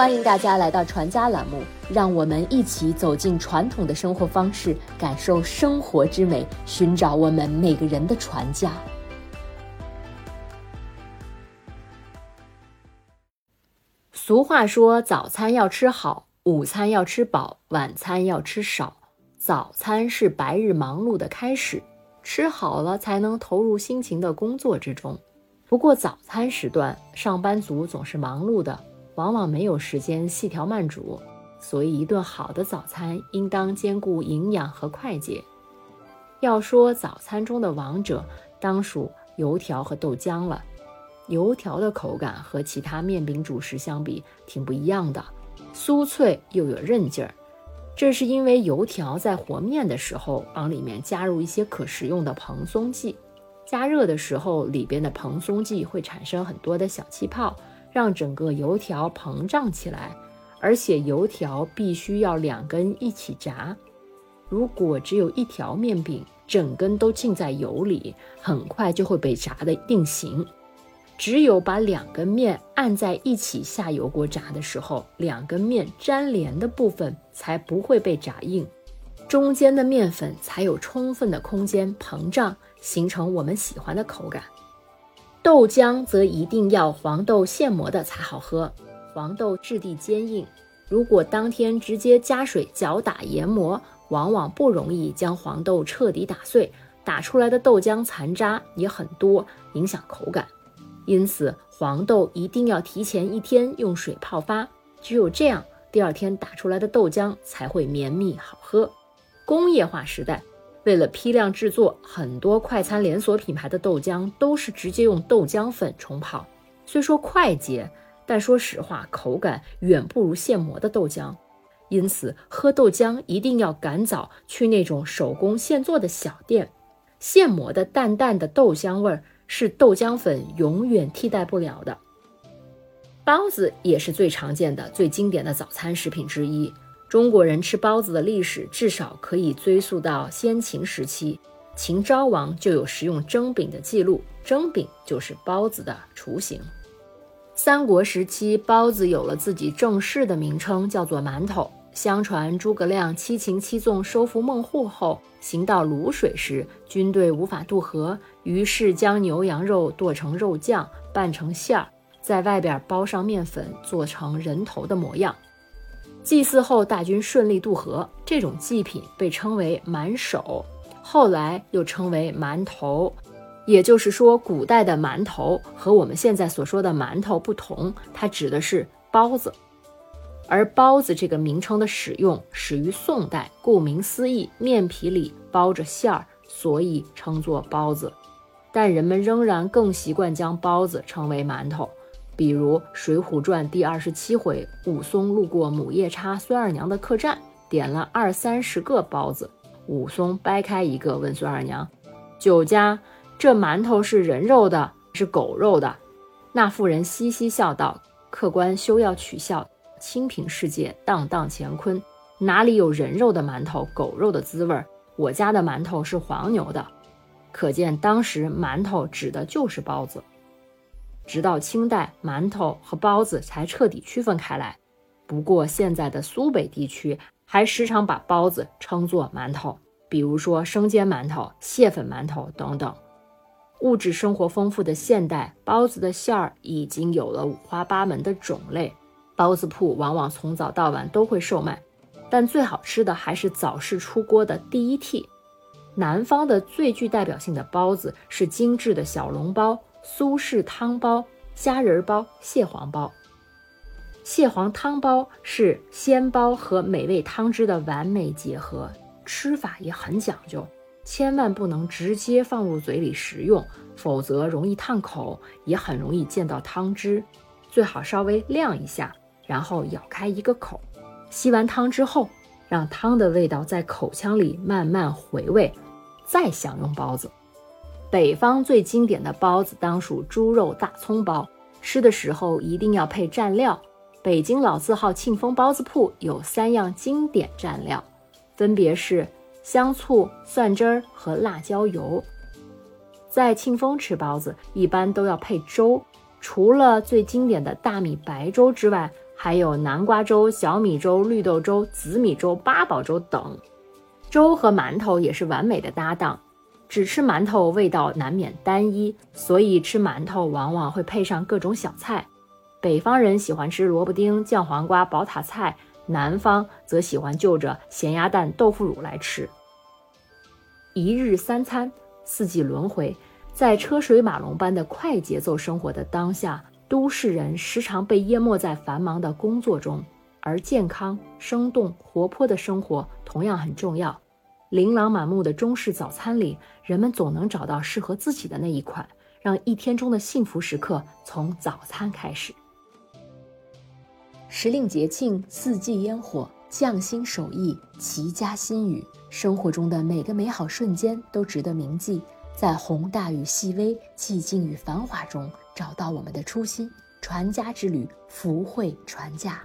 欢迎大家来到传家栏目，让我们一起走进传统的生活方式，感受生活之美，寻找我们每个人的传家。俗话说：“早餐要吃好，午餐要吃饱，晚餐要吃少。”早餐是白日忙碌的开始，吃好了才能投入辛勤的工作之中。不过早餐时段，上班族总是忙碌的，往往没有时间细调慢煮，所以一顿好的早餐应当兼顾营养和快捷。要说早餐中的王者，当属油条和豆浆了。油条的口感和其他面饼主食相比挺不一样的，酥脆又有韧劲儿。这是因为油条在和面的时候往里面加入一些可食用的蓬松剂，加热的时候里边的蓬松剂会产生很多的小气泡，让整个油条膨胀起来。而且油条必须要两根一起炸，如果只有一条面饼，整根都浸在油里，很快就会被炸的定型。只有把两根面按在一起下油锅炸的时候，两根面粘连的部分才不会被炸硬，中间的面粉才有充分的空间膨胀，形成我们喜欢的口感。豆浆则一定要黄豆现磨的才好喝，黄豆质地坚硬，如果当天直接加水搅打研磨，往往不容易将黄豆彻底打碎，打出来的豆浆残渣也很多，影响口感。因此，黄豆一定要提前一天用水泡发，只有这样，第二天打出来的豆浆才会绵密好喝。工业化时代，为了批量制作，很多快餐连锁品牌的豆浆都是直接用豆浆粉冲泡。虽说快捷，但说实话，口感远不如现磨的豆浆。因此，喝豆浆一定要赶早去那种手工现做的小店，现磨的淡淡的豆香味儿。是豆浆粉永远替代不了的。包子也是最常见的、最经典的早餐食品之一。中国人吃包子的历史至少可以追溯到先秦时期，秦昭王就有食用蒸饼的记录，蒸饼就是包子的雏形。三国时期，包子有了自己正式的名称，叫做馒头。相传诸葛亮七擒七纵收服孟获后，行到泸水时，军队无法渡河，于是将牛羊肉剁成肉酱，拌成馅儿，在外边包上面粉，做成人头的模样。祭祀后，大军顺利渡河，这种祭品被称为馒首，后来又称为馒头。也就是说，古代的馒头和我们现在所说的馒头不同，它指的是包子。而包子这个名称的使用始于宋代，顾名思义，面皮里包着馅儿，所以称作包子。但人们仍然更习惯将包子称为馒头。比如《水浒传》第二十七回，武松路过母夜叉孙二娘的客栈，点了二三十个包子。武松掰开一个，问孙二娘：“酒家，这馒头是人肉的，是狗肉的？”那妇人嘻嘻笑道：“客官休要取笑。”清平世界，荡荡乾坤，哪里有人肉的馒头、狗肉的滋味？我家的馒头是黄牛的，可见当时馒头指的就是包子。直到清代，馒头和包子才彻底区分开来。不过，现在的苏北地区还时常把包子称作馒头，比如说生煎馒头、蟹粉馒头等等。物质生活丰富的现代，包子的馅儿已经有了五花八门的种类。包子铺往往从早到晚都会售卖，但最好吃的还是早市出锅的第一屉。南方的最具代表性的包子是精致的小笼包、苏式汤包、虾仁包、蟹黄包。蟹黄汤包是鲜包和美味汤汁的完美结合，吃法也很讲究，千万不能直接放入嘴里食用，否则容易烫口，也很容易溅到汤汁。最好稍微晾一下。然后咬开一个口，吸完汤之后，让汤的味道在口腔里慢慢回味，再享用包子。北方最经典的包子当属猪肉大葱包，吃的时候一定要配蘸料。北京老字号庆丰包子铺有三样经典蘸料，分别是香醋、蒜汁儿和辣椒油。在庆丰吃包子，一般都要配粥，除了最经典的大米白粥之外。还有南瓜粥、小米粥、绿豆粥、紫米粥、八宝粥等。粥和馒头也是完美的搭档。只吃馒头味道难免单一，所以吃馒头往往会配上各种小菜。北方人喜欢吃萝卜丁、酱黄瓜、宝塔菜，南方则喜欢就着咸鸭蛋、豆腐乳来吃。一日三餐，四季轮回，在车水马龙般的快节奏生活的当下，都市人时常被淹没在繁忙的工作中，而健康、生动、活泼的生活同样很重要。琳琅满目的中式早餐里，人们总能找到适合自己的那一款，让一天中的幸福时刻从早餐开始。时令节庆，四季烟火，匠心手艺，齐家心语，生活中的每个美好瞬间都值得铭记。在宏大与细微、寂静与繁华中，找到我们的初心。传家之旅，福慧传家。